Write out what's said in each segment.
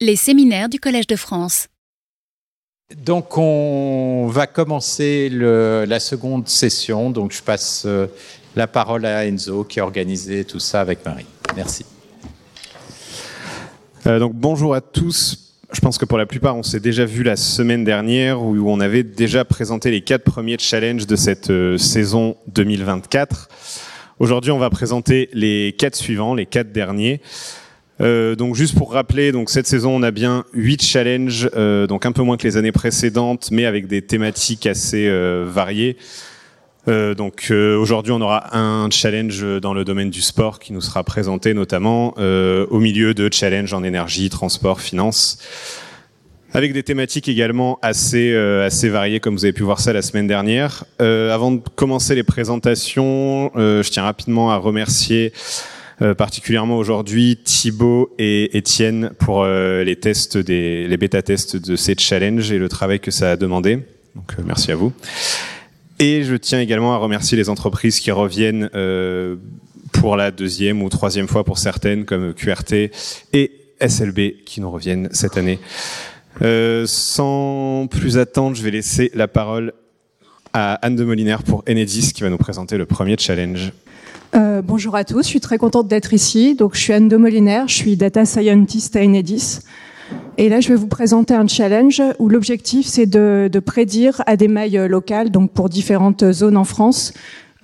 Les séminaires du Collège de France. Donc on va commencer le, la seconde session. Donc je passe euh, la parole à Enzo qui a organisé tout ça avec Marie. Merci. Euh, donc bonjour à tous. Je pense que pour la plupart, on s'est déjà vu la semaine dernière où on avait déjà présenté les quatre premiers challenges de cette euh, saison 2024. Aujourd'hui, on va présenter les quatre suivants, les quatre derniers. Euh, donc juste pour rappeler, donc cette saison on a bien huit challenges, euh, donc un peu moins que les années précédentes, mais avec des thématiques assez euh, variées. Donc aujourd'hui on aura un challenge dans le domaine du sport qui nous sera présenté notamment au milieu de challenges en énergie, transport, finance. Avec des thématiques également assez assez variées, comme vous avez pu voir ça la semaine dernière. avant de commencer les présentations, je tiens rapidement à remercier particulièrement aujourd'hui Thibaut et Étienne pour euh, les tests des les bêta tests de ces challenges et le travail que ça a demandé. Donc euh, merci à vous. Et je tiens également à remercier les entreprises qui reviennent pour la deuxième ou troisième fois pour certaines, comme QRT et SLB, qui nous reviennent cette année. Euh, sans plus attendre, je vais laisser la parole à Anne de Molinaire pour Enedis, qui va nous présenter le premier challenge. Euh, bonjour à tous, je suis très contente d'être ici. Donc, je suis Anne de Molinaire, je suis data scientist à Enedis. Et là, je vais vous présenter un challenge où l'objectif, c'est de, prédire à des mailles locales, donc pour différentes zones en France,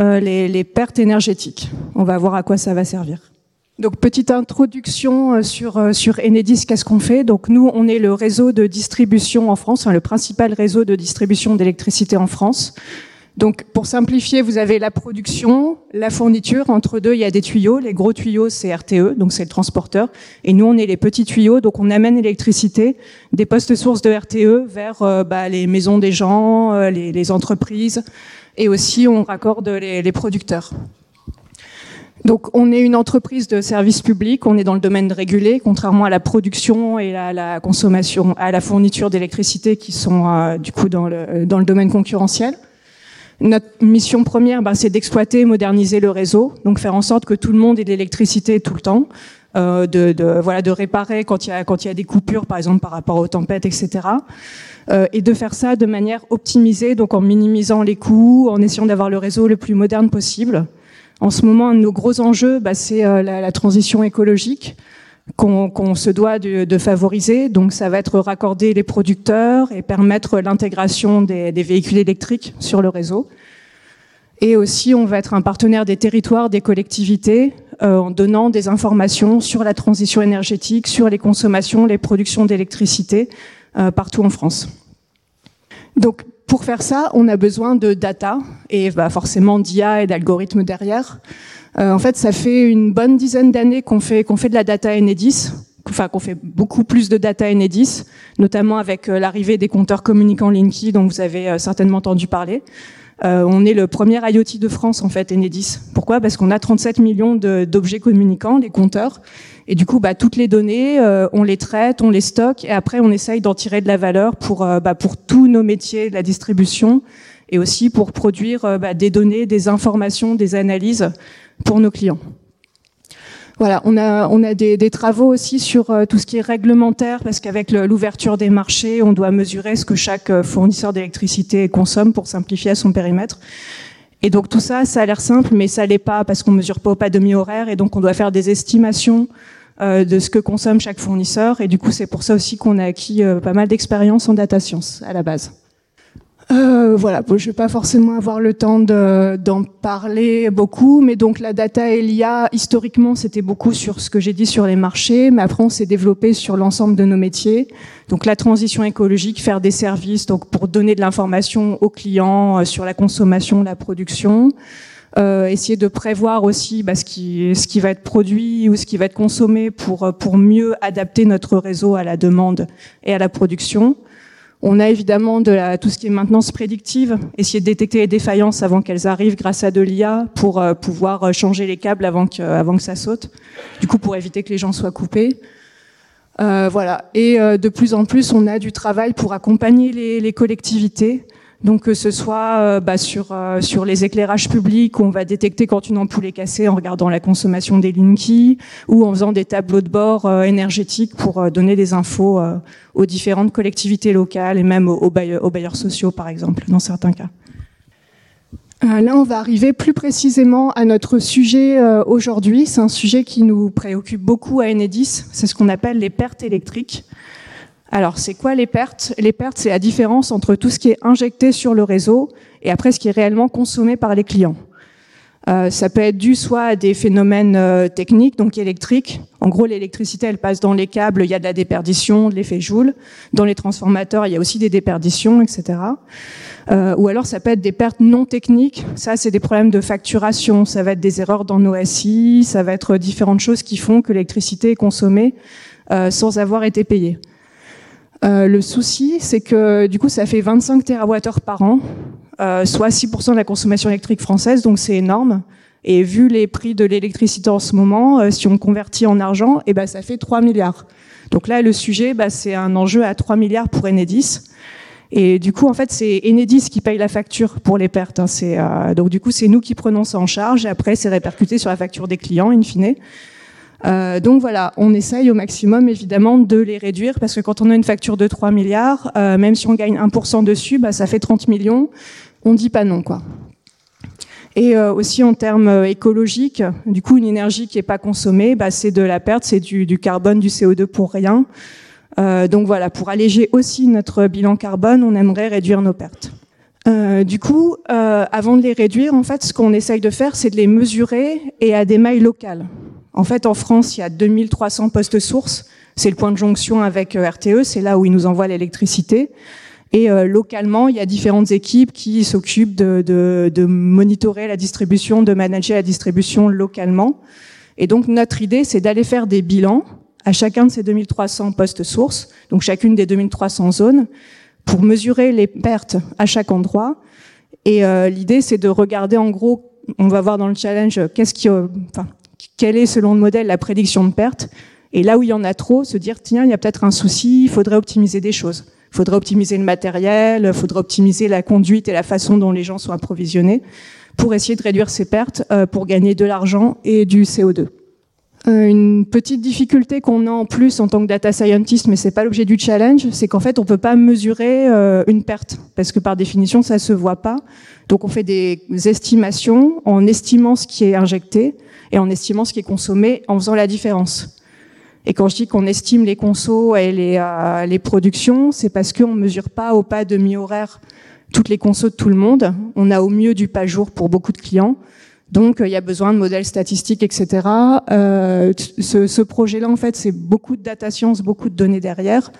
euh, les, pertes énergétiques. On va voir à quoi ça va servir. Donc, petite introduction euh, sur, euh, sur Enedis, qu'est-ce qu'on fait? Donc, nous, on est le réseau de distribution en France, enfin, le principal réseau de distribution d'électricité en France. Donc, pour simplifier, vous avez la production, la fourniture. Entre deux, il y a des tuyaux. Les gros tuyaux, c'est RTE, donc c'est le transporteur. Et nous, on est les petits tuyaux, donc on amène l'électricité des postes sources de RTE vers euh, bah, les maisons des gens, les, les, entreprises, et aussi on raccorde les, les, producteurs. Donc, on est une entreprise de service public. On est dans le domaine régulé, contrairement à la production et à la consommation, à la fourniture d'électricité, qui sont euh, du coup dans le, dans le domaine concurrentiel. Notre mission première, bah, c'est d'exploiter et moderniser le réseau, donc faire en sorte que tout le monde ait de l'électricité tout le temps, euh, de, de, voilà, de réparer quand il y a quand il y a des coupures, par exemple par rapport aux tempêtes, etc. Euh, et de faire ça de manière optimisée, donc en minimisant les coûts, en essayant d'avoir le réseau le plus moderne possible. En ce moment, un de nos gros enjeux, bah, c'est euh, la, transition écologique qu'on qu se doit de, favoriser. Donc, ça va être raccorder les producteurs et permettre l'intégration des, des, véhicules électriques sur le réseau. Et aussi, on va être un partenaire des territoires, des collectivités, euh, en donnant des informations sur la transition énergétique, sur les consommations, les productions d'électricité euh, partout en France. Donc, pour faire ça, on a besoin de data et bah, forcément d'IA et d'algorithmes derrière. Euh, en fait, ça fait une bonne dizaine d'années qu'on fait, qu'on fait de la data Enedis, enfin qu'on fait beaucoup plus de data Enedis, notamment avec euh, l'arrivée des compteurs communicants Linky, dont vous avez euh, certainement entendu parler. Euh, on est le premier IoT de France en fait, Enedis. Pourquoi? Parce qu'on a 37 millions d'objets communicants, les compteurs, et du coup, bah, toutes les données, euh, on les traite, on les stocke, et après on essaye d'en tirer de la valeur pour euh, bah, pour tous nos métiers de la distribution, et aussi pour produire bah, des données, des informations, des analyses pour nos clients. Voilà, on a, des, travaux aussi sur euh, tout ce qui est réglementaire, parce qu'avec l'ouverture des marchés, on doit mesurer ce que chaque euh, fournisseur d'électricité consomme pour simplifier son périmètre. Et donc tout ça, ça a l'air simple, mais ça l'est pas parce qu'on mesure pas au pas demi-horaire, et donc on doit faire des estimations euh, de ce que consomme chaque fournisseur. Et du coup, c'est pour ça aussi qu'on a acquis pas mal d'expérience en data science à la base. Euh, voilà, bon, je vais pas forcément avoir le temps d'en parler beaucoup, mais donc la data et l'IA, historiquement, c'était beaucoup sur ce que j'ai dit sur les marchés, mais après on s'est développé sur l'ensemble de nos métiers. Donc la transition écologique, faire des services, donc pour donner de l'information aux clients euh, sur la consommation, la production. Euh, essayer de prévoir aussi bah, ce, qui, ce qui va être produit ou ce qui va être consommé pour, pour mieux adapter notre réseau à la demande et à la production. On a évidemment de tout ce qui est maintenance prédictive, essayer de détecter les défaillances avant qu'elles arrivent grâce à de l'IA pour euh, pouvoir euh, changer les câbles avant que, avant que ça saute, du coup pour éviter que les gens soient coupés. Euh, voilà. Et euh, de plus en plus, on a du travail pour accompagner les collectivités Donc que ce soit euh, bah, sur euh, sur les éclairages publics on va détecter quand une ampoule est cassée en regardant la consommation des Linky ou en faisant des tableaux de bord euh, énergétiques pour donner des infos aux différentes collectivités locales et même aux, bailleurs, aux bailleurs sociaux par exemple dans certains cas. Là, on va arriver plus précisément à notre sujet aujourd'hui. C'est un sujet qui nous préoccupe beaucoup à Enedis. C'est ce qu'on appelle les pertes électriques. Alors, c'est quoi les pertes? Les pertes, c'est la différence entre tout ce qui est injecté sur le réseau et après ce qui est réellement consommé par les clients. Euh, ça peut être dû soit à des phénomènes euh, techniques, donc électriques. En gros, l'électricité, elle passe dans les câbles, il y a de la déperdition, de l'effet Joule. Dans les transformateurs, il y a aussi des déperditions, etc. Euh, ou alors, ça peut être des pertes non techniques. Ça, c'est des problèmes de facturation. Ça va être des erreurs dans nos SI. Ça va être différentes choses qui font que l'électricité est consommée sans avoir été payée. Euh, le souci, c'est que du coup, ça fait 25 TWh par an, euh, soit 6% de la consommation électrique française, donc c'est énorme. Et vu les prix de l'électricité en ce moment, euh, si on convertit en argent, eh ben, ça fait 3 milliards. Donc là, le sujet, bah, c'est un enjeu à 3 milliards pour Enedis. Et du coup, en fait, c'est Enedis qui paye la facture pour les pertes. Hein. donc du coup, c'est nous qui prenons ça en charge. Et après, c'est répercuté sur la facture des clients, in fine. Euh, donc voilà, on essaye au maximum évidemment de les réduire parce que quand on a une facture de 3 milliards, euh, même si on gagne 1% dessus, bah, ça fait 30 millions. On dit pas non quoi. Et euh, aussi en termes écologiques, du coup une énergie qui est pas consommée, bah, c'est de la perte, c'est du, du, carbone, du CO2 pour rien. donc voilà, pour alléger aussi notre bilan carbone, on aimerait réduire nos pertes. du coup, avant de les réduire, en fait, ce qu'on essaye de faire, c'est de les mesurer et à des mailles locales. En fait, en France, il y a 2300 postes sources. C'est le point de jonction avec euh, RTE, c'est là où ils nous envoient l'électricité. Et euh, localement, il y a différentes équipes qui s'occupent de, de, monitorer la distribution, de manager la distribution localement. Et donc notre idée, c'est d'aller faire des bilans à chacun de ces 2300 postes sources, donc chacune des 2300 zones, pour mesurer les pertes à chaque endroit. Et euh, l'idée, c'est de regarder en gros, on va voir dans le challenge, qu'est-ce qui, enfin, quelle est, selon le modèle, la prédiction de perte. Et là où il y en a trop, se dire, tiens, il y a peut-être un souci, il faudrait optimiser des choses. Il faudrait optimiser le matériel, il faudrait optimiser la conduite et la façon dont les gens sont approvisionnés pour essayer de réduire ces pertes, euh, pour gagner de l'argent et du CO2. Euh, une petite difficulté qu'on a en plus en tant que data scientist, mais c'est pas l'objet du challenge, c'est qu'en fait on peut pas mesurer euh, une perte parce que par définition ça se voit pas. Donc on fait des estimations en estimant ce qui est injecté et en estimant ce qui est consommé, en faisant la différence. Et quand je dis qu'on estime les consos et les, euh, les productions, c'est parce qu'on ne mesure pas au pas de mi-horaire toutes les consos de tout le monde. On a au mieux du pas jour pour beaucoup de clients. Donc, il y a besoin de modèles statistiques, etc. Euh, ce, ce projet-là, en fait, c'est beaucoup de data science, beaucoup de données derrière,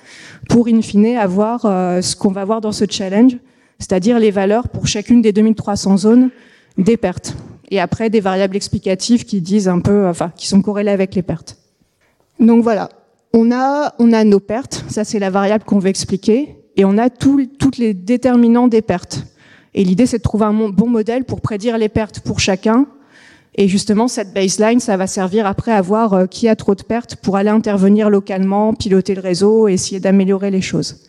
pour in fine avoir euh, ce qu'on va voir dans ce challenge, c'est-à-dire les valeurs pour chacune des 2300 zones des pertes et après des variables explicatives qui disent un peu, enfin, qui sont corrélées avec les pertes. Donc voilà, on a, on a nos pertes, ça c'est la variable qu'on veut expliquer, et on a tous toutes les déterminants des pertes. Et l'idée c'est de trouver un bon modèle pour prédire les pertes pour chacun. Et justement, cette baseline, ça va servir après à voir euh, qui a trop de pertes pour aller intervenir localement, piloter le réseau et essayer d'améliorer les choses.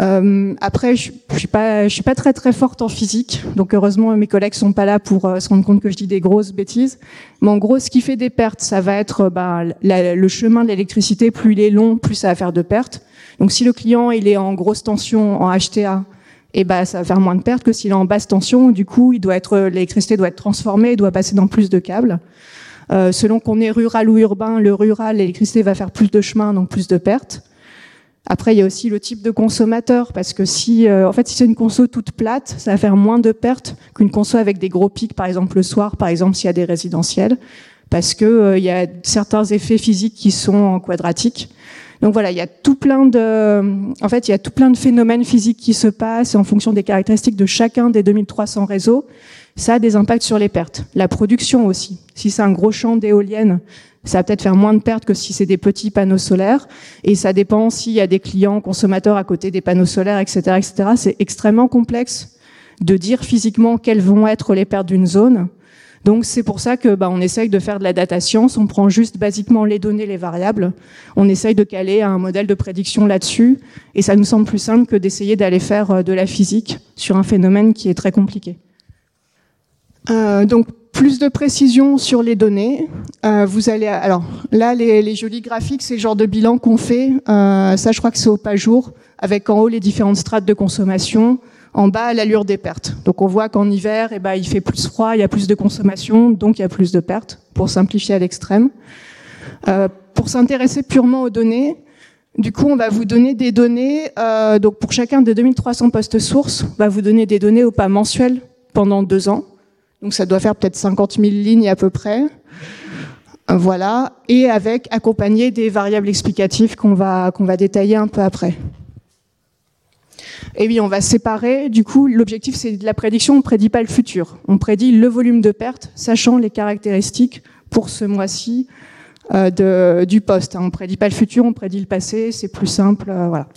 Euh, après, je, je suis pas, je suis pas très très forte en physique, donc heureusement mes collègues sont pas là pour euh, se rendre compte que je dis des grosses bêtises. Mais en gros, ce qui fait des pertes, ça va être bah, le chemin de l'électricité. Plus il est long, plus ça va faire de pertes. Donc si le client il est en grosse tension en HTA, et eh bah ça va faire moins de pertes que s'il est en basse tension. Du coup, il doit être l'électricité doit être transformée, doit passer dans plus de câbles. Euh, selon qu'on est rural ou urbain, le rural, l'électricité va faire plus de chemin, donc plus de pertes. Après, il y a aussi le type de consommateur, parce que si, euh, en fait, si c'est une conso toute plate, ça va faire moins de pertes qu'une conso avec des gros pics, par exemple le soir, par exemple s'il y a des résidentiels, parce que euh, il y a certains effets physiques qui sont quadratiques. Donc voilà, il y a tout plein de, en fait, il y a tout plein de phénomènes physiques qui se passent en fonction des caractéristiques de chacun des 2300 réseaux, ça a des impacts sur les pertes. La production aussi. Si c'est un gros champ d'éoliennes, ça va peut-être faire moins de pertes que si c'est des petits panneaux solaires. Et ça dépend s'il y a des clients consommateurs à côté des panneaux solaires, etc., etc. C'est extrêmement complexe de dire physiquement quelles vont être les pertes d'une zone. Donc c'est pour ça que bah, on essaye de faire de la data science, on prend juste basiquement les données, les variables, on essaye de caler un modèle de prédiction là-dessus, et ça nous semble plus simple que d'essayer d'aller faire euh, de la physique sur un phénomène qui est très compliqué. Euh, donc plus de précision sur les données. Euh, vous allez, alors là, les, les jolis graphiques, c'est le genre de bilan qu'on fait. Euh, ça, je crois que c'est au pas jour, avec en haut les différentes strates de consommation, en bas l'allure des pertes. Donc on voit qu'en hiver, eh ben, il fait plus froid, il y a plus de consommation, donc il y a plus de pertes, pour simplifier à l'extrême. Euh, pour s'intéresser purement aux données, du coup, on va vous donner des données. Euh, donc pour chacun des 2300 postes sources, on va vous donner des données au pas mensuel pendant deux ans. Donc ça doit faire peut-être 50 000 lignes à peu près. Voilà, et avec accompagné des variables explicatives qu'on va qu'on va détailler un peu après. Et oui, on va séparer. Du coup, l'objectif c'est de la prédiction. On prédit pas le futur. On prédit le volume de perte, sachant les caractéristiques pour ce mois-ci euh, du poste. On prédit pas le futur, on prédit le passé. C'est plus simple. Euh, voilà.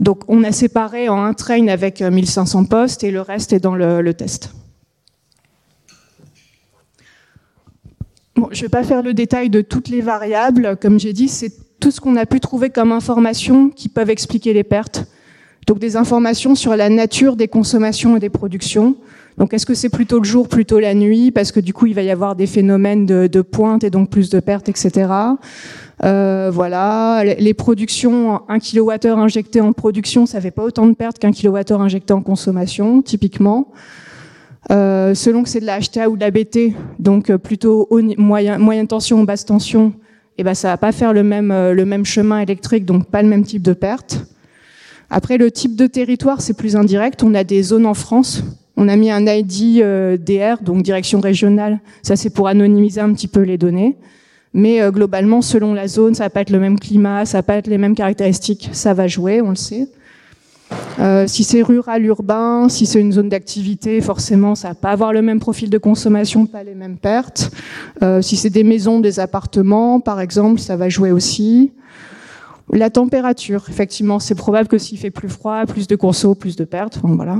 Donc, on a séparé en un train avec 1500 postes et le reste est dans le, test. Je ne vais pas faire le détail de toutes les variables. Comme j'ai dit, c'est tout ce qu'on a pu trouver comme informations qui peuvent expliquer les pertes. Donc des informations sur la nature des consommations et des productions. Donc est-ce que c'est plutôt le jour, plutôt la nuit? Parce que du coup, il va y avoir des phénomènes de, pointe et donc plus de pertes, etc. Euh, voilà, les productions, 1 kWh injecté en production, ça fait pas autant de pertes qu'un kWh injecté en consommation, typiquement. Euh, selon que c'est de la HTA ou de la BT, donc euh, plutôt moyenne tension ou basse tension, eh ben ça va pas faire le même euh, le même chemin électrique, donc pas le même type de perte. Après le type de territoire, c'est plus indirect. On a des zones en France. On a mis un ID euh, DR, donc direction régionale. Ça c'est pour anonymiser un petit peu les données. Mais euh, globalement, selon la zone, ça va pas être le même climat, ça va pas être les mêmes caractéristiques. Ça va jouer, on le sait. Euh, si c'est rural, urbain, si c'est une zone d'activité, forcément, ça va pas avoir le même profil de consommation, pas les mêmes pertes. Euh, si c'est des maisons, des appartements, par exemple, ça va jouer aussi. La température, effectivement, c'est probable que s'il fait plus froid, plus de conso, plus de pertes. Enfin, voilà.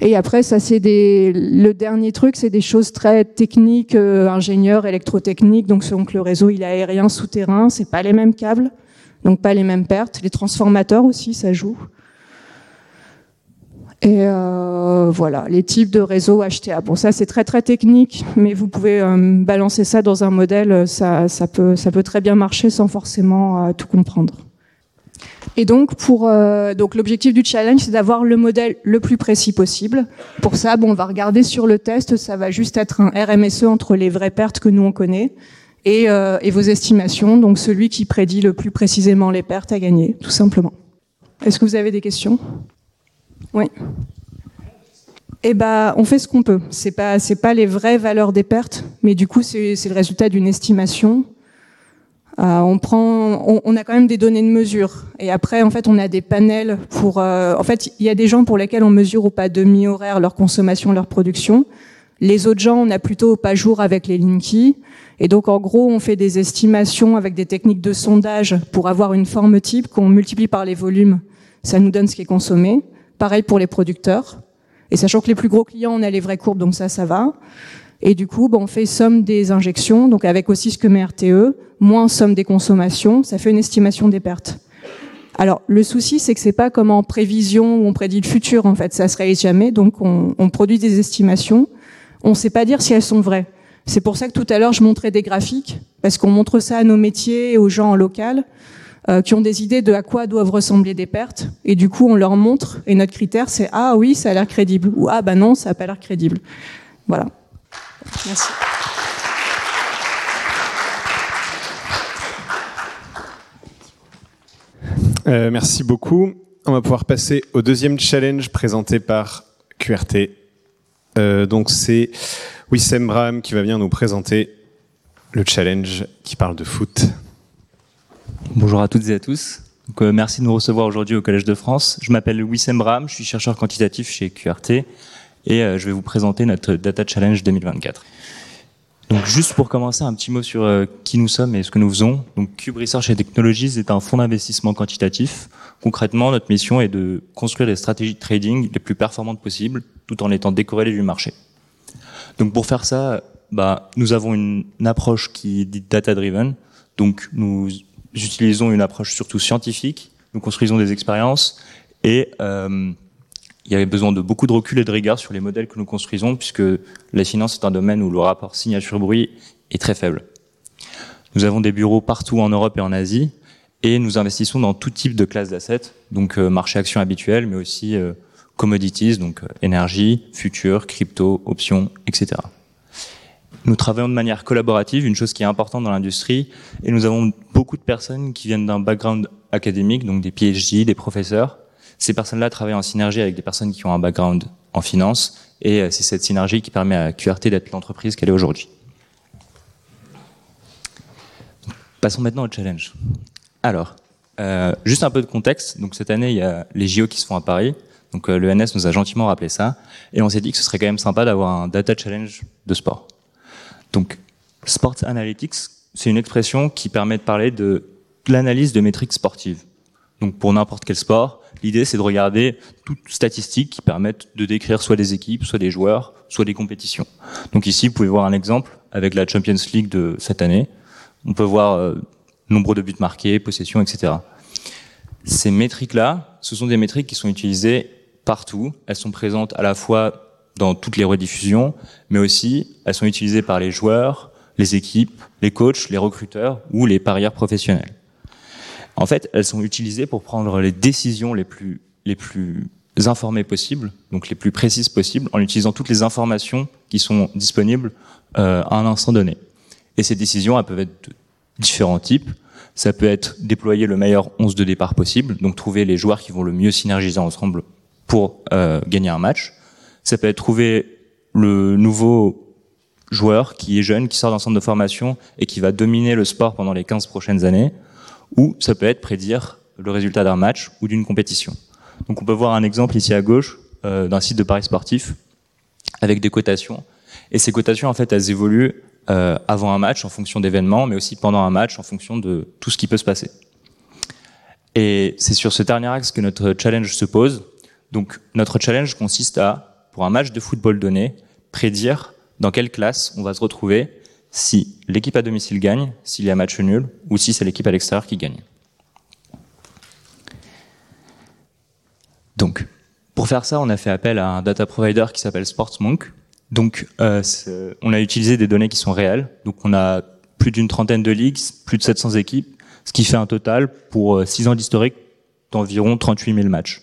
Et après, ça c'est des. Le dernier truc, c'est des choses très techniques, euh, ingénieurs, électrotechniques. Donc selon que le réseau il est aérien, souterrain, c'est pas les mêmes câbles donc pas les mêmes pertes. Les transformateurs aussi, ça joue. Et euh, voilà, les types de réseaux HTA. Bon, ça c'est très très technique, mais vous pouvez euh, balancer ça dans un modèle, ça, ça, peut, ça peut très bien marcher sans forcément euh, tout comprendre. Et donc, pour euh, donc l'objectif du challenge, c'est d'avoir le modèle le plus précis possible. Pour ça, bon, on va regarder sur le test, ça va juste être un RMSE entre les vraies pertes que nous on connaît et, euh, et, vos estimations. Donc celui qui prédit le plus précisément les pertes a gagné, tout simplement. Est-ce que vous avez des questions? Oui. Eh ben, on fait ce qu'on peut. C'est pas, c'est pas les vraies valeurs des pertes, mais du coup, c'est, le résultat d'une estimation. Euh, on prend, on, on, a quand même des données de mesure, et après, en fait, on a des panels pour. Euh, en fait, il y a des gens pour lesquels on mesure au pas demi-horaire leur consommation, leur production. Les autres gens, on a plutôt pas jour avec les Linky. Et donc, en gros, on fait des estimations avec des techniques de sondage pour avoir une forme type qu'on multiplie par les volumes. Ça nous donne ce qui est consommé. Pareil pour les producteurs. Et sachant que les plus gros clients, on a les vraies courbes, donc ça, ça va. Et du coup, bon, on fait somme des injections, donc avec aussi ce que met RTE, moins somme des consommations, ça fait une estimation des pertes. Alors, le souci, c'est que c'est pas comme en prévision où on prédit le futur, en fait, ça se réalise jamais, donc on, on produit des estimations. On ne sait pas dire si elles sont vraies. C'est pour ça que tout à l'heure, je montrais des graphiques, parce qu'on montre ça à nos métiers et aux gens en local, euh, qui ont des idées de à quoi doivent ressembler des pertes. Et du coup, on leur montre, et notre critère, c'est Ah oui, ça a l'air crédible, ou Ah bah non, ça n'a pas l'air crédible. Voilà. Merci. Euh, merci beaucoup. On va pouvoir passer au deuxième challenge présenté par QRT. Euh, donc c'est Wissem Braham qui va venir nous présenter le challenge qui parle de foot. Bonjour à toutes et à tous. Euh, merci de nous recevoir aujourd'hui au Collège de France. Je m'appelle Wissem Braham, je suis chercheur quantitatif chez QRT et euh, je vais vous présenter notre Data Challenge 2024. Donc juste pour commencer, un petit mot sur euh, qui nous sommes et ce que nous faisons. Donc Cube Research et Technologies est un fonds d'investissement quantitatif. Concrètement, notre mission est de construire des stratégies de trading les plus performantes possibles tout en étant décorrélés du marché. Donc pour faire ça, bah, nous avons une, approche qui est dite data-driven. Donc nous utilisons une approche surtout scientifique. Nous construisons des expériences et euh, il y avait besoin de beaucoup de recul et de rigueur sur les modèles que nous construisons puisque la finance est un domaine où le rapport signature-bruit est très faible. Nous avons des bureaux partout en Europe et en Asie et nous investissons dans tout type de classes d'assets, donc euh, marché action habituel, mais aussi euh, commodities, donc euh, énergie, futur, crypto, options, etc. Nous travaillons de manière collaborative, une chose qui est importante dans l'industrie, et nous avons beaucoup de personnes qui viennent d'un background académique, donc des PhD, des professeurs. Ces personnes-là travaillent en synergie avec des personnes qui ont un background en finance, et c'est cette synergie qui permet à QRT d'être l'entreprise qu'elle est aujourd'hui. Passons maintenant au challenge. Alors, euh, juste un peu de contexte. Cette année, il y a les JO qui se font à Paris. Donc euh, nous a gentiment rappelé ça, et on s'est dit que ce serait quand même sympa d'avoir un data challenge de sport. Donc Sports Analytics, c'est une expression qui permet de parler de l'analyse de métriques sportives. Donc pour n'importe quel sport, l'idée c'est de regarder toutes statistiques qui permettent de décrire soit des équipes, soit des joueurs, soit des compétitions. Donc ici, vous pouvez voir un exemple avec la Champions League de cette année. On peut voir euh, nombre de buts marqués, possession, etc. Ces métriques-là, ce sont des métriques qui sont utilisées partout. Elles sont présentes à la fois dans toutes les rediffusions, mais aussi elles sont utilisées par les joueurs, les équipes, les coachs, les recruteurs ou les parieurs professionnels. En fait, elles sont utilisées pour prendre les décisions les plus, informées possibles, donc les plus précises possibles, en utilisant toutes les informations qui sont disponibles euh, à un instant donné. Et ces décisions, elles peuvent être de différents types. Ça peut être déployer le meilleur 11 de départ possible, donc trouver les joueurs qui vont le mieux synergiser ensemble pour euh, gagner un match. Ça peut être trouver le nouveau joueur qui est jeune, qui sort d'un centre de formation et qui va dominer le sport pendant les 15 prochaines années. Ou ça peut être prédire le résultat d'un match ou d'une compétition. Donc on peut voir un exemple ici à gauche euh, d'un site de paris sportif avec des cotations. Et ces cotations, en fait, elles évoluent euh, avant un match en fonction d'événements, mais aussi pendant un match en fonction de tout ce qui peut se passer. Et c'est sur ce dernier axe que notre challenge se pose. Donc notre challenge consiste à, pour un match de football donné, prédire dans quelle classe on va se retrouver si l'équipe à domicile gagne, s'il y a match nul, ou si c'est l'équipe à l'extérieur qui gagne. Donc, pour faire ça, on a fait appel à un data provider qui s'appelle SportsMonk, donc, euh, on a utilisé des données qui sont réelles. Donc, on a plus d'une trentaine de ligues, plus de 700 équipes, ce qui fait un total pour 6 euh, ans d'historique d'environ 38 000 matchs.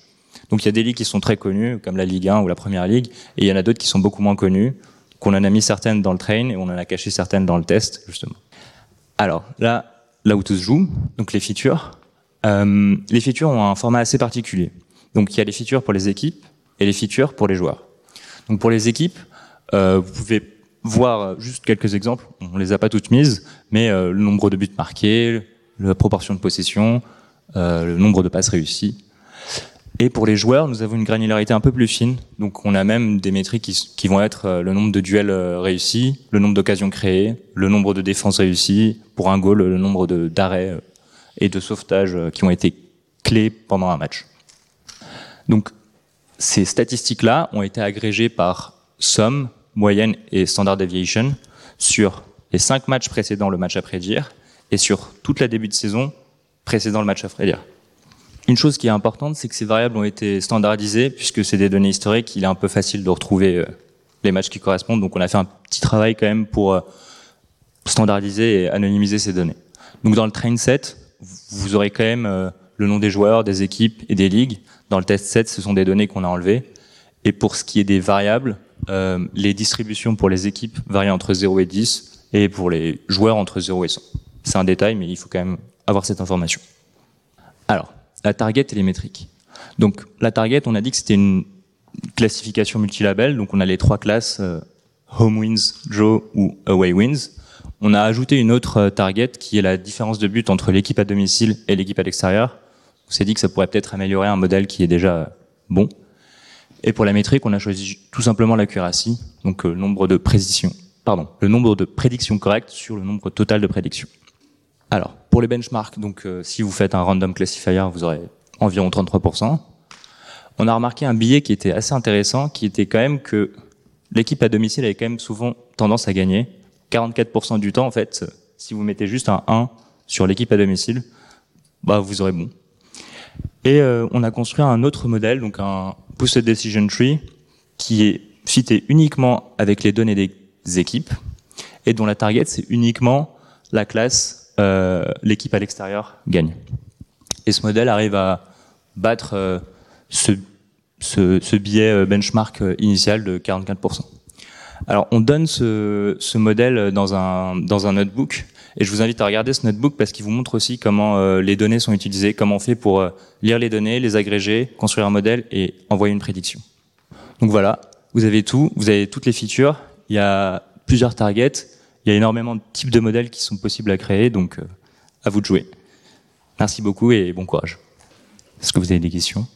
Donc, il y a des ligues qui sont très connues, comme la Ligue 1 ou la Première Ligue, et il y en a d'autres qui sont beaucoup moins connues, qu'on en a mis certaines dans le train et on en a caché certaines dans le test, justement. Alors, là, là où tout se joue, donc les features. Euh, les features ont un format assez particulier. Donc, il y a les features pour les équipes et les features pour les joueurs. Donc, pour les équipes, euh, vous pouvez voir juste quelques exemples. On les a pas toutes mises, mais euh, le nombre de buts marqués, la proportion de possession, euh, le nombre de passes réussies. Et pour les joueurs, nous avons une granularité un peu plus fine. Donc, on a même des métriques qui, vont être le nombre de duels réussis, le nombre d'occasions créées, le nombre de défenses réussies, pour un goal, le nombre d'arrêts et de sauvetages qui ont été clés pendant un match. Donc, ces statistiques-là ont été agrégées par somme, moyenne et standard deviation sur les cinq matchs précédant le match à prédire et sur toute la début de saison précédant le match à prédire. Une chose qui est importante, c'est que ces variables ont été standardisées puisque c'est des données historiques. Il est un peu facile de retrouver euh, les matchs qui correspondent. Donc on a fait un petit travail quand même pour euh, standardiser et anonymiser ces données. Donc dans le train set, vous aurez quand même euh, le nom des joueurs, des équipes et des ligues. Dans le test set, ce sont des données qu'on a enlevées. Et pour ce qui est des variables, les distributions pour les équipes varient entre 0 et 10 et pour les joueurs entre 0 et 100. C'est un détail, mais il faut quand même avoir cette information. Alors, la target et les métriques. Donc, la target, on a dit que c'était une classification multilabel, donc on a les trois classes euh, home wins, draw ou away wins. On a ajouté une autre euh, target qui est la différence de but entre l'équipe à domicile et l'équipe à l'extérieur. On s'est dit que ça pourrait peut-être améliorer un modèle qui est déjà bon. Et pour la métrique, on a choisi tout simplement l'accuracy, donc euh, le nombre de prédictions correctes sur le nombre total de prédictions. Alors, pour les benchmarks, donc euh, si vous faites un random classifier, vous aurez environ 33%. On a remarqué un billet qui était assez intéressant, qui était quand même que l'équipe à domicile avait quand même souvent tendance à gagner. 44% du temps, en fait, si vous mettez juste un 1 sur l'équipe à domicile, bah, vous aurez bon. Et euh, on a construit un autre modèle, donc un Boosted Decision Tree, qui est fité uniquement avec les données des équipes, et dont la target, c'est uniquement la classe, euh, l'équipe à l'extérieur gagne. Et ce modèle arrive à battre euh, ce, ce, ce biais benchmark initial de 44%. Alors, on donne ce, modèle dans un, dans un notebook et je vous invite à regarder ce notebook parce qu'il vous montre aussi comment euh, les données sont utilisées, comment on fait pour euh, lire les données, les agréger, construire un modèle et envoyer une prédiction. Donc voilà, vous avez tout, vous avez toutes les features, il y a plusieurs targets, il y a énormément de types de modèles qui sont possibles à créer, donc euh, à vous de jouer. Merci beaucoup et bon courage. Est-ce que vous avez des questions?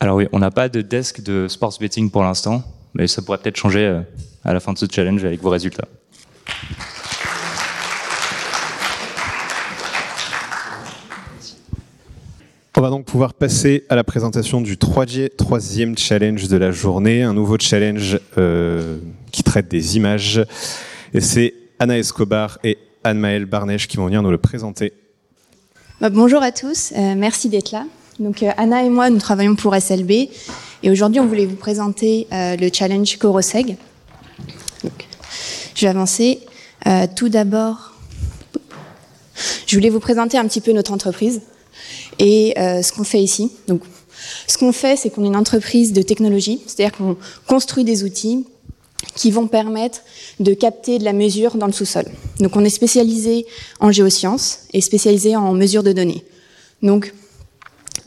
Alors oui, on n'a pas de desk de sports betting pour l'instant, mais ça pourrait peut-être changer à la fin de ce challenge avec vos résultats. On va donc pouvoir passer à la présentation du troisième challenge de la journée, un nouveau challenge euh, qui traite des images. Et c'est Anna Escobar et Anne-Maëlle Barnèche qui vont venir nous le présenter. Bah, bonjour à tous, euh, merci d'être là. Donc euh, Anna et moi, nous travaillons pour SLB et aujourd'hui, on voulait vous présenter euh, le challenge Coroseg. Je vais avancer. Euh, tout d'abord, je voulais vous présenter un petit peu notre entreprise et ce qu'on fait ici. Donc, ce qu'on fait, c'est qu'on est une entreprise de technologie, c'est-à-dire qu'on construit des outils qui vont permettre de capter de la mesure dans le sous-sol. Donc, on est spécialisé en géosciences et spécialisé en mesure de données. Donc,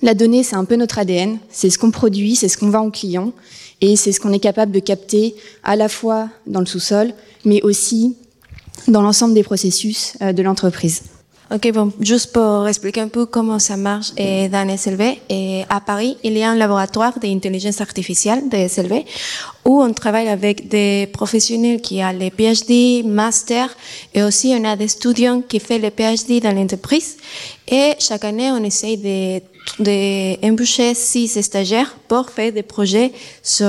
la donnée, c'est un peu notre ADN, c'est ce qu'on produit, c'est ce qu'on vend aux clients, et c'est ce qu'on est capable de capter à la fois dans le sous-sol, mais aussi dans l'ensemble des processus euh, de l'entreprise. Ok, bon, juste pour expliquer un peu comment ça marche dans SLV, et à Paris, il y a un laboratoire d'intelligence artificielle de SLV où on travaille avec des professionnels qui ont les PhD, master, et aussi on a des étudiants qui font les PhD dans l'entreprise. Et chaque année, on essaye de d'embaucher six stagiaires pour faire des projets sur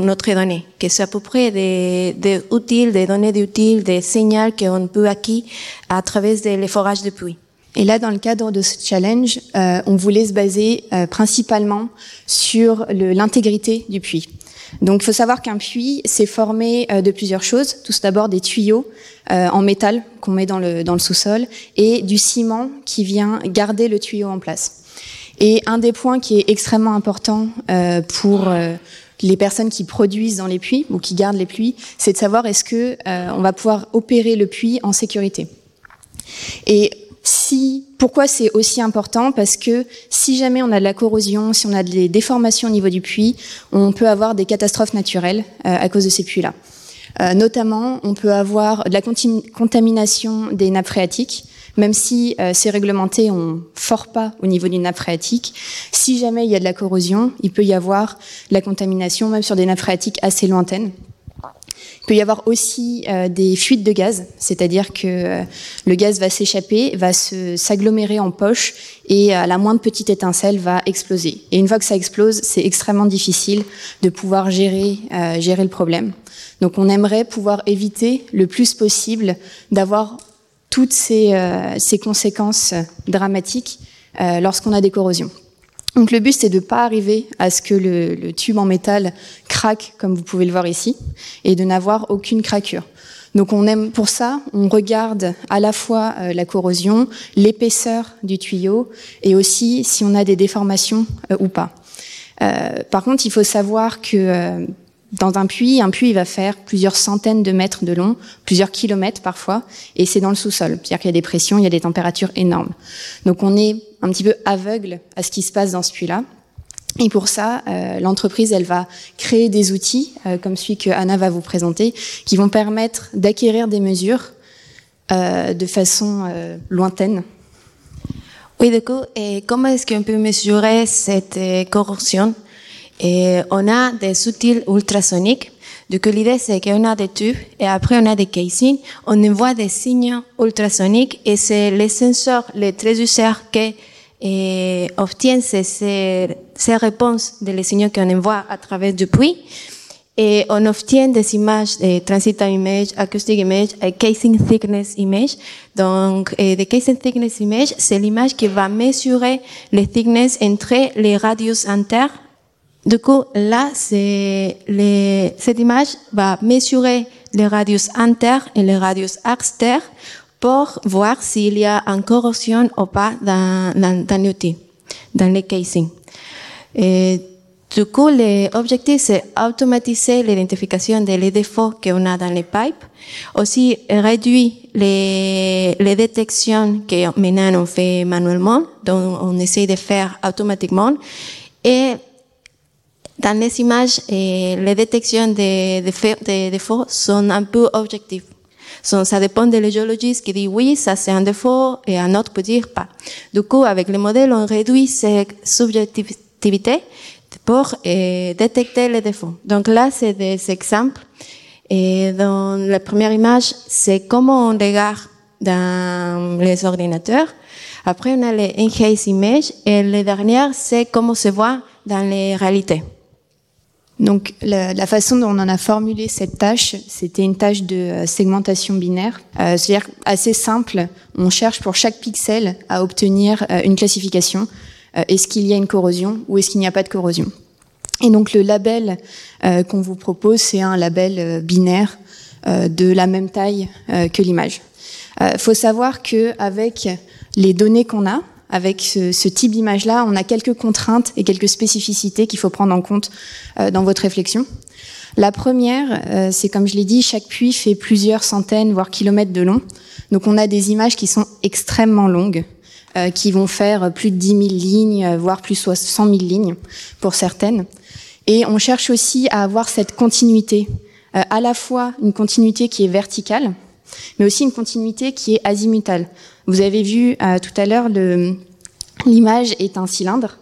notre donnée, que c'est à peu près des, des outils, des données d'utiles, des signaux qu'on peut acquérir à travers les forages de puits. Et là, dans le cadre de ce challenge, euh, on voulait se baser euh, principalement sur l'intégrité du puits. Donc, il faut savoir qu'un puits, c'est formé euh, de plusieurs choses. Tout d'abord, des tuyaux euh, en métal qu'on met dans le, dans le sous-sol et du ciment qui vient garder le tuyau en place. Et un des points qui est extrêmement important euh, pour euh, les personnes qui produisent dans les puits ou qui gardent les puits, c'est de savoir est-ce que euh, on va pouvoir opérer le puits en sécurité. Et si, pourquoi c'est aussi important? Parce que si jamais on a de la corrosion, si on a des déformations au niveau du puits, on peut avoir des catastrophes naturelles à cause de ces puits-là. Notamment, on peut avoir de la contamination des nappes phréatiques, même si euh, c'est réglementé, on fort pas au niveau d'une nappe phréatique. Si jamais il y a de la corrosion, il peut y avoir la contamination même sur des nappes phréatiques assez lointaines. Il peut y avoir aussi euh, des fuites de gaz, c'est-à-dire que euh, le gaz va s'échapper, va s'agglomérer en poche et à la moindre petite étincelle va exploser. Et une fois que ça explose, c'est extrêmement difficile de pouvoir gérer euh, gérer le problème. Donc on aimerait pouvoir éviter le plus possible d'avoir toutes ces, ces conséquences dramatiques lorsqu'on a des corrosions. Donc le but, c'est de ne pas arriver à ce que le, le, tube en métal craque, comme vous pouvez le voir ici, et de n'avoir aucune craquure. Donc on aime pour ça, on regarde à la fois euh, la corrosion, l'épaisseur du tuyau, et aussi si on a des déformations euh, ou pas. Euh, par contre, il faut savoir que euh, dans un puits, un puits va faire plusieurs centaines de mètres de long, plusieurs kilomètres parfois, et c'est dans le sous-sol. C'est-à-dire qu'il y a des pressions, il y a des températures énormes. Donc on est un petit peu aveugle à ce qui se passe dans ce puits-là. Et pour ça, euh, l'entreprise, elle va créer des outils, euh, comme celui que Anna va vous présenter, qui vont permettre d'acquérir des mesures euh, de façon euh, lointaine. Oui, coup, et comment est-ce qu'on peut mesurer cette corrosion? Et On a des outils ultrasoniques. Coup, l'idée, c'est qu'on a des tubes et après, on a des casings. On envoie des signes ultrasoniques et c'est les senseurs, les traducteurs qui et obtiennent ces, ces, réponses des signaux qu'on envoie à travers du puits. et on obtient des images de transit image, acoustic image, casing thickness image. Donc, the casing thickness image, c'est l'image qui va mesurer les thickness entre les radius inter. Du coup, là, les, cette image va mesurer les radius inter et les radius exter pour voir s'il y a une corrosion ou pas dans, dans, dans l'outil, dans le casing. Et du coup, l'objectif, c'est automatiser l'identification des défauts qu'on a dans les pipes. Aussi, réduire les, les détections que maintenant on fait manuellement, donc on essaie de faire automatiquement. Et dans les images, les détections des de défauts sont un peu objectives. Ça dépend de la géologiste qui dit oui, ça c'est un défaut, et un autre peut dire pas. Du coup, avec le modèle, on réduit cette subjectivité pour euh, détecter les défauts. Donc là, c'est des exemples. Dans la première image, c'est comment on regarde dans les ordinateurs. Après, on a les in-case images. Et la dernière, c'est comment se voit dans les réalités. Donc la, façon dont on en a formulé cette tâche, c'était une tâche de euh, segmentation binaire, euh, c'est-à-dire assez simple. On cherche pour chaque pixel à obtenir euh, une classification. Est-ce qu'il y a une corrosion ou est-ce qu'il n'y a pas de corrosion? Et donc le label qu'on vous propose, c'est un label binaire de la même taille que l'image. Il faut savoir que avec les données qu'on a, avec ce, type d'image-là, on a quelques contraintes et quelques spécificités qu'il faut prendre en compte euh, dans votre réflexion. La première, euh, c'est comme je l'ai dit, chaque puits fait plusieurs centaines, voire kilomètres de long. Donc on a des images qui sont extrêmement longues, euh, qui vont faire plus de 10 000 lignes, voire plus de 100 000 lignes pour certaines. Et on cherche aussi à avoir cette continuité, à la fois une continuité qui est verticale, mais aussi une continuité qui est azimutale. Vous avez vu euh, tout à l'heure, l'image est un cylindre.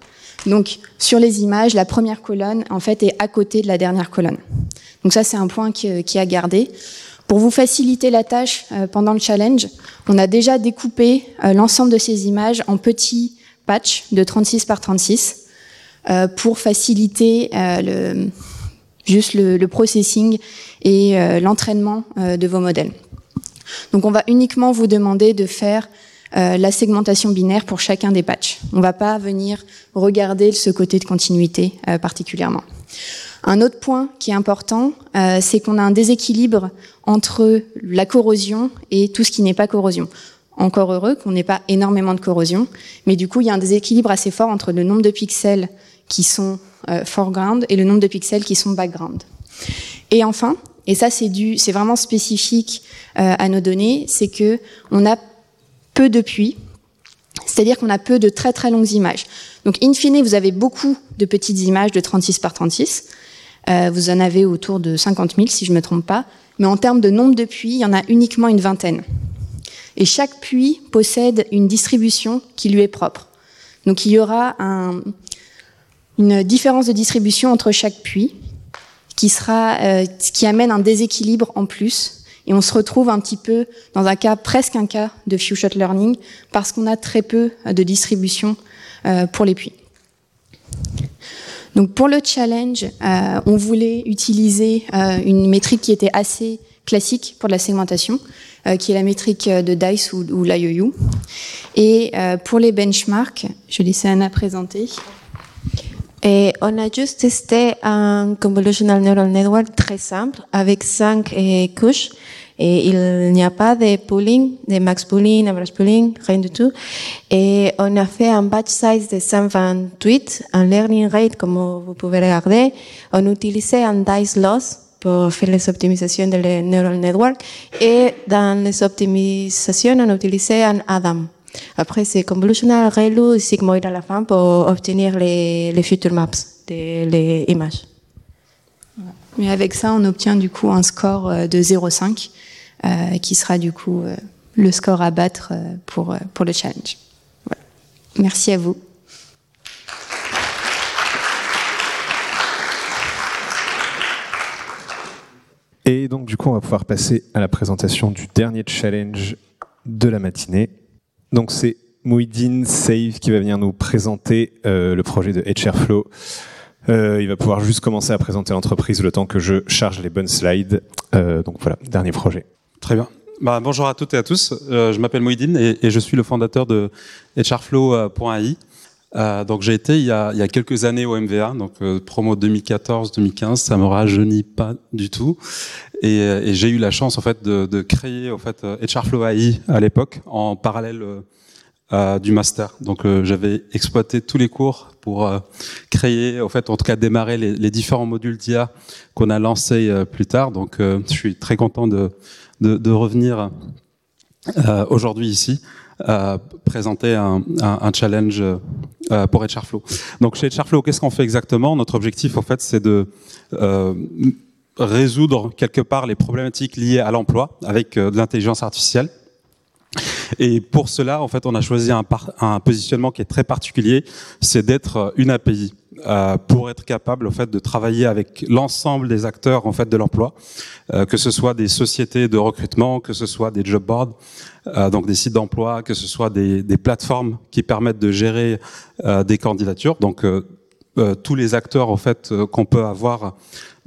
Donc, sur les images, la première colonne, en fait, est à côté de la dernière colonne. Donc ça, c'est un point qui, qui à garder. Pour vous faciliter la tâche euh, pendant le challenge, on a déjà découpé euh, l'ensemble de ces images en petits patchs de 36 par 36 euh, pour faciliter euh, le, juste le, le, processing et euh, l'entraînement de vos modèles. Donc on va uniquement vous demander de faire euh, la segmentation binaire pour chacun des patchs. On ne va pas venir regarder ce côté de continuité euh, particulièrement. Un autre point qui est important, euh, c'est qu'on a un déséquilibre entre la corrosion et tout ce qui n'est pas corrosion. Encore heureux qu'on n'ait pas énormément de corrosion, mais du coup, il y a un déséquilibre assez fort entre le nombre de pixels qui sont euh, foreground et le nombre de pixels qui sont background. Et enfin, et ça c'est vraiment spécifique euh, à nos données, c'est que on a peu de puits, c'est-à-dire qu'on a peu de très très longues images. Donc in fine, vous avez beaucoup de petites images de 36 par 36. Euh, vous en avez autour de 50 000 si je me trompe pas, mais en termes de nombre de puits, il y en a uniquement une vingtaine. Et chaque puits possède une distribution qui lui est propre. Donc il y aura un, une différence de distribution entre chaque puits qui sera, euh, qui amène un déséquilibre en plus. Et on se retrouve un petit peu dans un cas, presque un cas de few shot learning, parce qu'on a très peu de distribution euh, pour les puits. Donc pour le challenge, euh, on voulait utiliser euh, une métrique qui était assez classique pour la segmentation, euh, qui est la métrique de DICE ou, ou l'IOU. Et euh, pour les benchmarks, je vais laisser Anna présenter. Et on a juste testé un convolutional neural network très simple avec cinq eh, couches. Et il n'y a pas de pooling, de max pooling, average pooling, rien du tout. Et on a fait un batch size de 128, un learning rate, comme vous pouvez regarder. On utilisait un dice loss pour faire les optimisations de les neural network. Et dans les optimisations, on utilisait un Adam. Après, c'est convolutional, ReLU et sigmoid à la fin pour obtenir les, les future maps des les images. Mais avec ça, on obtient du coup un score euh, de 0,5 euh, qui sera du coup euh, le score à battre euh, pour, pour le challenge. Voilà. Merci à vous. Et donc du coup, on va pouvoir passer à la présentation du dernier challenge de la matinée. Donc c'est Mouhidine Save qui va venir nous présenter euh, le projet de HRFlow Euh, il va pouvoir juste commencer à présenter l'entreprise le temps que je charge les bonnes slides. Euh, donc voilà, dernier projet. Très bien. Bah, bonjour à toutes et à tous. Je m'appelle Moïdine et, et, je suis le fondateur de HRflow.ai. Euh, donc j'ai été il y, a, quelques années au MVA, donc euh, promo 2014-2015, ça me rajeunit pas du tout. Et, et j'ai eu la chance en fait de, créer en fait HRflow AI à l'époque en parallèle euh, du master. Donc euh, j'avais exploité tous les cours pour euh, créer, en fait, en tout cas démarrer les, différents modules d'IA qu'on a lancés plus tard. Donc je suis très content de revenir aujourd'hui ici. Euh, présenter un, un, un challenge euh, pour HRflow. Donc chez HRflow, qu'est-ce qu'on fait exactement? Notre objectif, en fait, c'est de euh, résoudre quelque part les problématiques liées à l'emploi avec de l'intelligence artificielle. Et pour cela, en fait, on a choisi un, un positionnement qui est très particulier, c'est d'être une API euh, pour être capable, en fait, de travailler avec l'ensemble des acteurs, en fait, de l'emploi, euh, que ce soit des sociétés de recrutement, que ce soit des job boards, euh, donc des sites d'emploi, que ce soit des, des, plateformes qui permettent de gérer euh, des candidatures, donc euh, tous les acteurs, en fait, qu'on peut avoir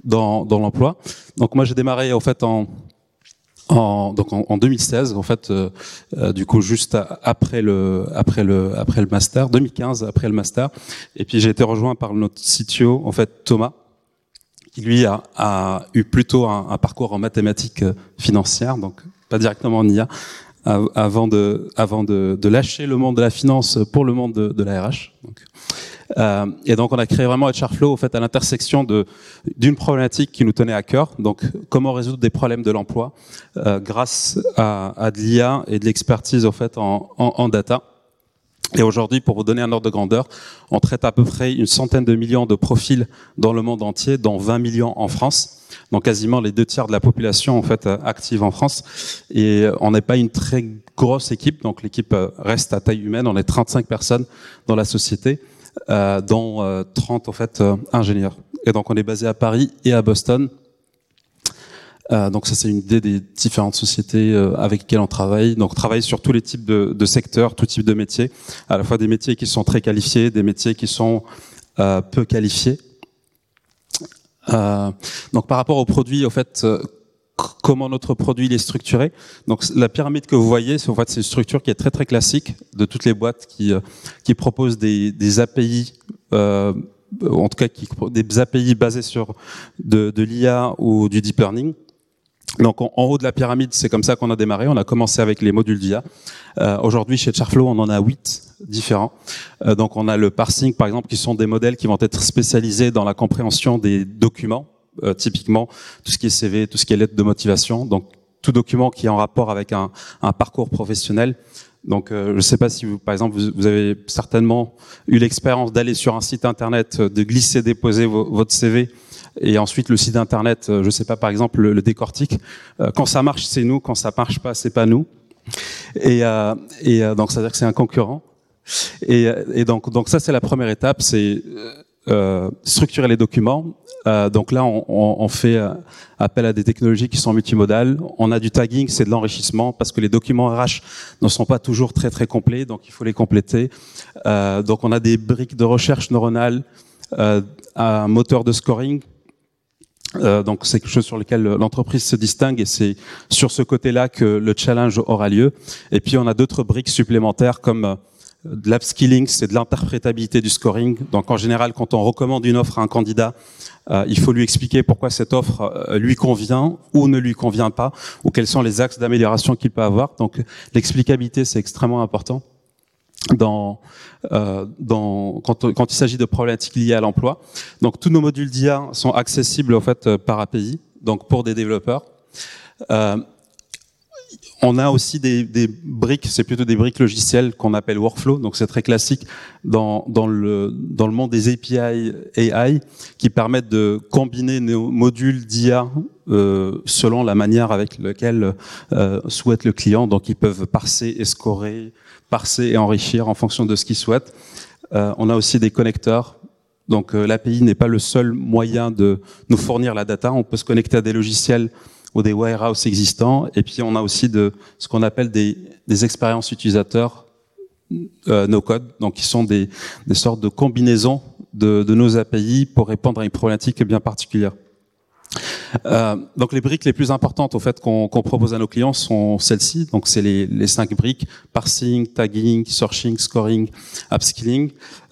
dans, dans l'emploi. Donc moi, j'ai démarré, en fait, en en, donc en, en, 2016, en fait, euh, euh, du coup, juste après le, après le, après le master, 2015, après le master, et puis j'ai été rejoint par notre CTO, en fait, Thomas, qui lui a, a eu plutôt un, un, parcours en mathématiques euh, financières, donc pas directement en IA, avant de, avant de, de, lâcher le monde de la finance pour le monde de, de la RH. Donc, euh, et donc on a créé vraiment HRflow au fait à l'intersection d'une problématique qui nous tenait à cœur. Donc comment résoudre des problèmes de l'emploi euh, grâce à, à de l'IA et de l'expertise au fait en, en, en data. Et aujourd'hui, pour vous donner un ordre de grandeur, on traite à peu près une centaine de millions de profils dans le monde entier, dont 20 millions en France. Donc quasiment les deux tiers de la population en fait active en France. Et on n'est pas une très grosse équipe, donc l'équipe reste à taille humaine. On est 35 personnes dans la société euh, dont euh, 30 en fait euh, ingénieurs. Et donc on est basé à Paris et à Boston. Euh, donc ça c'est une idée des différentes sociétés euh, avec lesquelles on travaille. Donc on travaille sur tous les types de, de, secteurs, tous types de métiers, à la fois des métiers qui sont très qualifiés, des métiers qui sont peu qualifiés. donc par rapport aux produits, en fait, comment notre produit il est structuré. Donc la pyramide que vous voyez, c'est en fait une structure qui est très très classique de toutes les boîtes qui euh, qui proposent des, des API, euh, en tout cas qui des API basés sur de, de l'IA ou du deep learning. Donc en, en haut de la pyramide, c'est comme ça qu'on a démarré. On a commencé avec les modules d'IA. Euh, Aujourd'hui, chez Charflow, on en a huit différents. Euh, donc on a le parsing, par exemple, qui sont des modèles qui vont être spécialisés dans la compréhension des documents euh, typiquement tout ce qui est CV, tout ce qui est lettre de motivation, donc tout document qui est en rapport avec un, un parcours professionnel. Donc, euh, je ne sais pas si, vous, par exemple, vous, vous avez certainement eu l'expérience d'aller sur un site internet, euh, de glisser, déposer votre CV, et ensuite le site internet, euh, je ne sais pas, par exemple, le, le décortique. Euh, quand ça marche, c'est nous. Quand ça marche pas, c'est pas nous. Et, euh, et donc, ça veut dire que c'est un concurrent. Et, et, donc, donc ça, c'est la première étape, c'est euh, structurer les documents. Euh, donc là, on, on, fait euh, appel à des technologies qui sont multimodales. On a du tagging, c'est de l'enrichissement parce que les documents RH ne sont pas toujours très très complets, donc il faut les compléter. Euh, donc on a des briques de recherche neuronale, euh, un moteur de scoring. Euh, donc c'est quelque chose sur lequel l'entreprise se distingue et c'est sur ce côté-là que le challenge aura lieu. Et puis on a d'autres briques supplémentaires comme de l'upskilling, c'est de l'interprétabilité du scoring. Donc en général, quand on recommande une offre à un candidat, euh, il faut lui expliquer pourquoi cette offre euh, lui convient ou ne lui convient pas, ou quels sont les axes d'amélioration qu'il peut avoir. Donc l'explicabilité, c'est extrêmement important dans, euh, dans, quand, quand il s'agit de problématiques liées à l'emploi. Donc tous nos modules d'IA sont accessibles en fait par API, donc pour des développeurs. On a aussi des, des briques, c'est plutôt des briques logicielles qu'on appelle workflow, donc c'est très classique dans, dans, le, dans le monde des API AI qui permettent de combiner nos modules d'IA euh, selon la manière avec laquelle euh, souhaite le client. Donc ils peuvent parser et scorer, parser et enrichir en fonction de ce qu'ils souhaitent. Euh, on a aussi des connecteurs donc euh, l'API n'est pas le seul moyen de nous fournir la data. On peut se connecter à des logiciels ou des warehouses existants. Et puis on a aussi de ce qu'on appelle des, expériences utilisateurs euh, no code, donc qui sont des, sortes de combinaisons de, nos API pour répondre à une problématique bien particulière. Euh, donc les briques les plus importantes au fait qu'on propose à nos clients sont celles-ci. Donc c'est les, les, cinq briques parsing, tagging, searching, scoring, upskilling.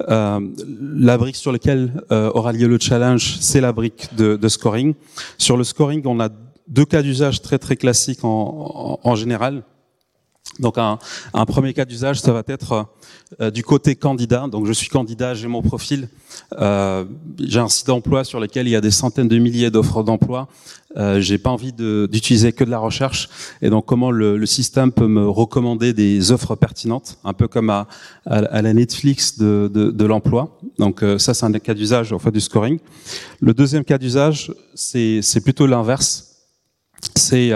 Euh, la brique sur laquelle euh, aura lieu le challenge, c'est la brique de, scoring. Sur le scoring, on a deux cas d'usage très très classiques en, en, en général. Donc un, un, premier cas d'usage, ça va être euh, du côté candidat. Donc je suis candidat, j'ai mon profil, euh, j'ai un site d'emploi sur lequel il y a des centaines de milliers d'offres d'emploi. Euh, j'ai pas envie d'utiliser que de la recherche. Et donc comment le, le, système peut me recommander des offres pertinentes, un peu comme à, à, la Netflix de, de, de l'emploi. Donc euh, ça c'est un cas d'usage en fait du scoring. Le deuxième cas d'usage, c'est plutôt l'inverse. C'est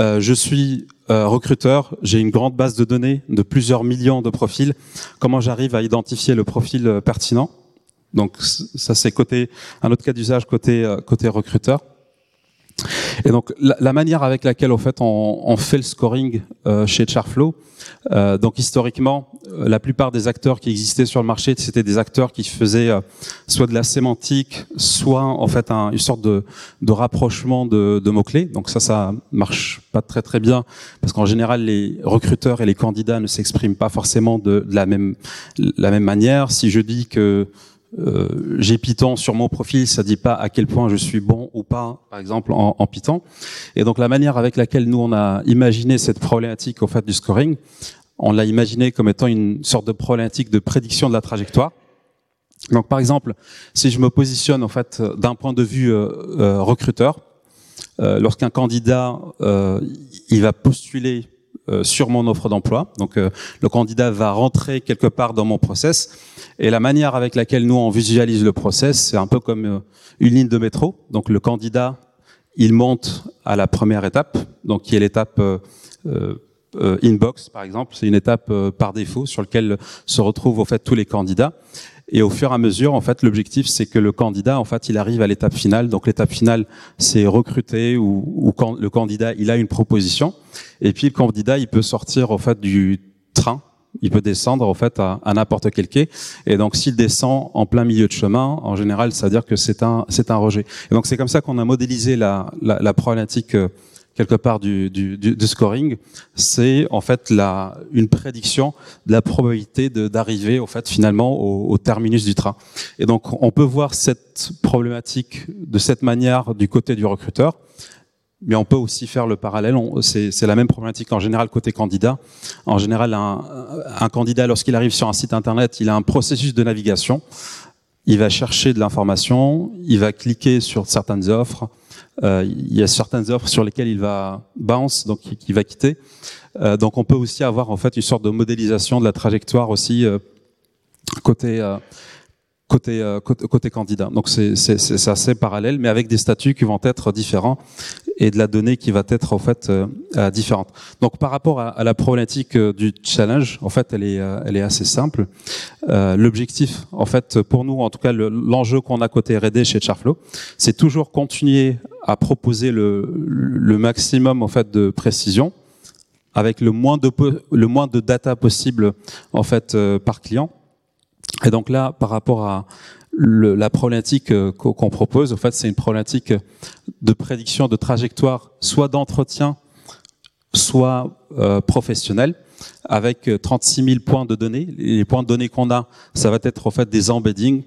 euh, je suis euh, recruteur, j'ai une grande base de données de plusieurs millions de profils. Comment j'arrive à identifier le profil euh, pertinent? Donc ça c'est côté un autre cas d'usage côté euh, côté recruteur. Et donc la, la, manière avec laquelle en fait on, on fait le scoring euh, chez Charflow, euh, donc historiquement, euh, la plupart des acteurs qui existaient sur le marché, c'était des acteurs qui faisaient euh, soit de la sémantique, soit en fait un, une sorte de, de rapprochement de, de mots clés. Donc ça, ça marche pas très très bien parce qu'en général, les recruteurs et les candidats ne s'expriment pas forcément de, de, la même la même manière. Si je dis que euh, j'ai Python sur mon profil, ça dit pas à quel point je suis bon ou pas, par exemple en, en, Python. Et donc la manière avec laquelle nous on a imaginé cette problématique au fait du scoring, on l'a imaginé comme étant une sorte de problématique de prédiction de la trajectoire. Donc par exemple, si je me positionne en fait d'un point de vue euh, euh, recruteur, euh, lorsqu'un candidat euh, il va postuler sur mon offre d'emploi. Donc euh, le candidat va rentrer quelque part dans mon process et la manière avec laquelle nous on visualise le process, c'est un peu comme euh, une ligne de métro. Donc le candidat, il monte à la première étape, donc qui est l'étape inbox par exemple, c'est une étape par défaut sur laquelle se retrouvent au fait tous les candidats. Et au fur et à mesure, en fait, l'objectif, c'est que le candidat, en fait, il arrive à l'étape finale. Donc, l'étape finale, c'est recruter ou, ou, quand le candidat, il a une proposition. Et puis, le candidat, il peut sortir, en fait, du train. Il peut descendre, en fait, à, à n'importe quel quai. Et donc, s'il descend en plein milieu de chemin, en général, ça veut dire que c'est un, c'est un rejet. Et donc, c'est comme ça qu'on a modélisé la, la, la problématique euh, quelque part du, du, du, scoring, c'est en fait la, une prédiction de la probabilité d'arriver au fait finalement au, au, terminus du train. Et donc on peut voir cette problématique de cette manière du côté du recruteur, mais on peut aussi faire le parallèle. C'est la même problématique en général côté candidat. En général, un, un candidat lorsqu'il arrive sur un site internet, il a un processus de navigation. Il va chercher de l'information, il va cliquer sur certaines offres, il y a certaines offres sur lesquelles il va bounce, donc il va quitter. Euh, donc on peut aussi avoir en fait une sorte de modélisation de la trajectoire aussi euh, côté euh, côté, euh, côté, côté candidat. Donc c'est assez parallèle, mais avec des statuts qui vont être différents et de la donnée qui va être en fait euh, euh différente. Donc par rapport à, à, la problématique euh, du challenge, en fait, elle est, euh, elle est assez simple. L'objectif, en fait, pour nous, en tout cas, l'enjeu qu'on a côté R&D chez Charflow, c'est toujours continuer à proposer le, le maximum en fait de précision avec le moins de le moins de data possible en fait par client et donc là, par rapport à le, la problématique euh, qu'on propose, en fait, c'est une problématique de prédiction de trajectoire, soit d'entretien, soit euh, professionnel, avec 36 000 points de données. Les points de données qu'on a, ça va être en fait des embeddings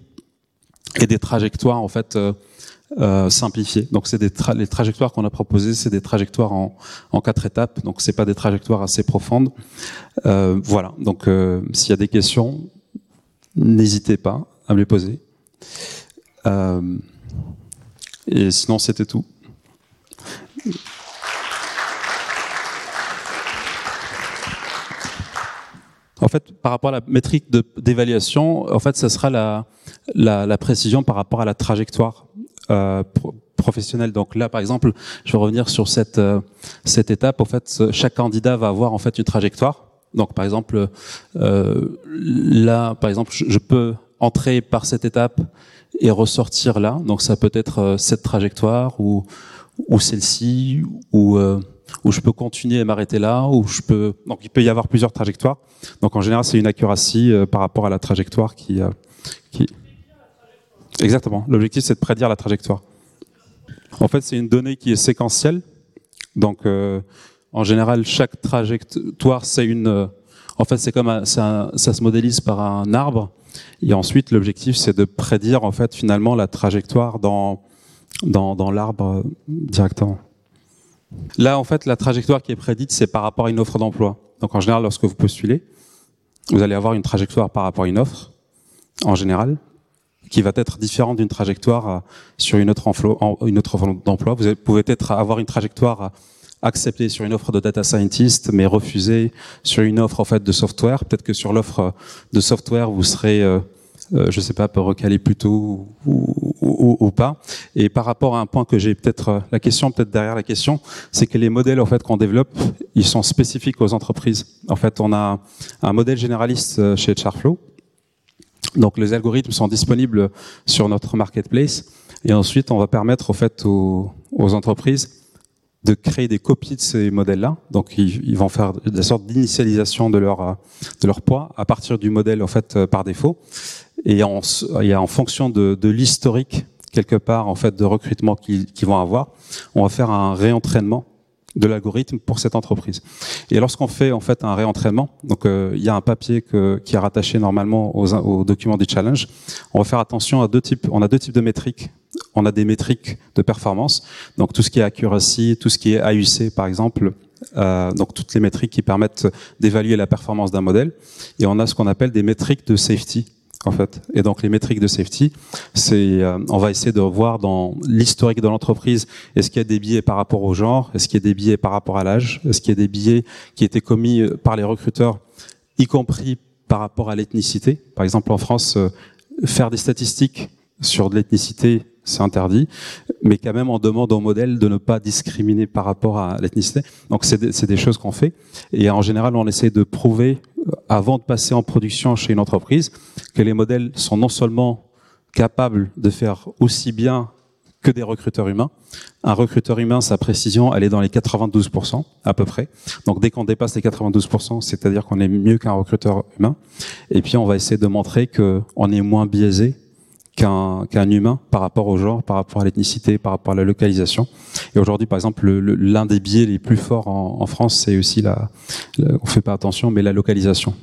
et des trajectoires en fait euh, euh, simplifiées. Donc c'est des tra les trajectoires qu'on a proposées, c'est des trajectoires en, en quatre étapes. Donc c'est pas des trajectoires assez profondes. Euh, voilà. Donc euh, s'il y a des questions, n'hésitez pas à me les poser. Euh, et sinon, c'était tout. En fait, par rapport à la métrique d'évaluation, en fait, ce sera la, précision par rapport à la trajectoire euh, pro professionnelle. Donc là, par exemple, je vais revenir sur cette, euh, cette étape. En fait, chaque candidat va avoir en fait une trajectoire. Donc, par exemple, là, par exemple, je, peux entrer par cette étape et ressortir là. Donc, ça peut être euh, cette trajectoire ou, ou celle-ci, ou, euh, ou je peux continuer et m'arrêter là, ou je peux. Donc, il peut y avoir plusieurs trajectoires. Donc, en général, c'est une accuracy euh, par rapport à la trajectoire qui. Exactement. L'objectif, c'est de prédire la trajectoire. En fait, c'est une donnée qui est séquentielle. Donc, en général, chaque trajectoire, c'est une. En fait, c'est comme ça, ça se modélise par un arbre. Et ensuite, l'objectif, c'est de prédire en fait finalement la trajectoire dans dans, dans l'arbre directement. Là, en fait, la trajectoire qui est prédite, c'est par rapport à une offre d'emploi. Donc, en général, lorsque vous postulez, vous allez avoir une trajectoire par rapport à une offre, en général, qui va être différente d'une trajectoire euh, sur une autre, offre d'emploi. Vous pouvez peut-être avoir une trajectoire acceptée sur une offre de data scientist, mais refusée sur une offre en fait de software. Peut-être que sur l'offre de software, vous serez euh, euh, je sais pas, peut recaler plus tôt ou, ou, pas. Et par rapport à un point que j'ai peut-être, euh, la question peut-être derrière la question, c'est que les modèles en fait qu'on développe, ils sont spécifiques aux entreprises. En fait, on a un modèle généraliste euh, chez Charflow. Donc les algorithmes sont disponibles sur notre marketplace et ensuite on va permettre en fait aux entreprises de créer des copies de ces modèles-là. Donc, ils, vont faire des sortes d'initialisation de leur de leur poids à partir du modèle en fait par défaut et en, en fonction de, de l'historique quelque part en fait de recrutement qu'ils vont avoir, on va faire un réentraînement de l'algorithme pour cette entreprise. Et lorsqu'on fait en fait un réentraînement, donc euh, il y a un papier que, qui est rattaché normalement aux, aux, documents du challenge. On va faire attention à deux types. On a deux types de métriques. On a des métriques de performance, donc tout ce qui est accuracy, tout ce qui est AUC par exemple, euh, donc toutes les métriques qui permettent d'évaluer la performance d'un modèle. Et on a ce qu'on appelle des métriques de safety en fait. Et donc les métriques de safety, c'est euh, on va essayer de voir dans l'historique de l'entreprise, est-ce qu'il y a des biais par rapport au genre, est-ce qu'il y a des biais par rapport à l'âge, est-ce qu'il y a des biais qui étaient commis euh, par les recruteurs, y compris par rapport à l'ethnicité. Par exemple, en France, faire des statistiques sur de l'ethnicité, c'est interdit, mais quand même on demande au modèle de ne pas discriminer par rapport à l'ethnicité. Donc c'est des, des, choses qu'on fait, et en général on essaie de prouver avant de passer en production chez une entreprise, que les modèles sont non seulement capables de faire aussi bien que des recruteurs humains. Un recruteur humain, sa précision, elle est dans les 92% à peu près. Donc dès qu'on dépasse les 92%, c'est-à-dire qu'on est mieux qu'un recruteur humain. Et puis on va essayer de montrer qu'on est moins biaisé qu'un qu'un humain par rapport au genre, par rapport à l'ethnicité, par rapport à la localisation. Et aujourd'hui, par exemple, l'un des biais les plus forts en, France, c'est aussi la, on fait pas attention, mais la localisation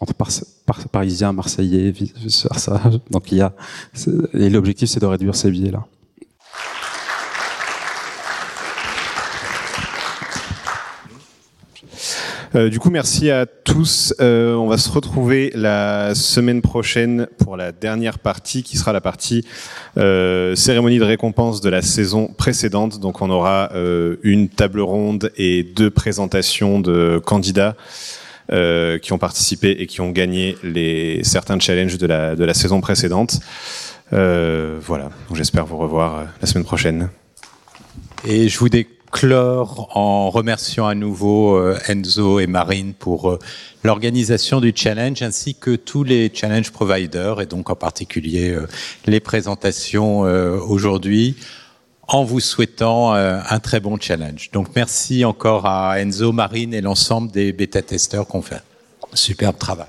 entre par, par, Parisiens, Marseillais, versa. Donc il y a, et l'objectif, c'est de réduire ces biais Euh, du coup, merci à tous. Euh, on va se retrouver la semaine prochaine pour la dernière partie, qui sera la partie euh, cérémonie de récompense de la saison précédente. Donc, on aura euh, une table ronde et deux présentations de candidats. Euh, qui ont participé et qui ont gagné les certains challenges de la de la saison précédente. Voilà, j'espère vous revoir la semaine prochaine. Et je vous découvre clore en remerciant à nouveau euh, Enzo et Marine pour euh, l'organisation du challenge ainsi que tous les challenge providers et donc en particulier euh, les présentations aujourd'hui en vous souhaitant un très bon challenge. Donc merci encore à Enzo, Marine et l'ensemble des bêta-testeurs qu'on fait. Superbe travail.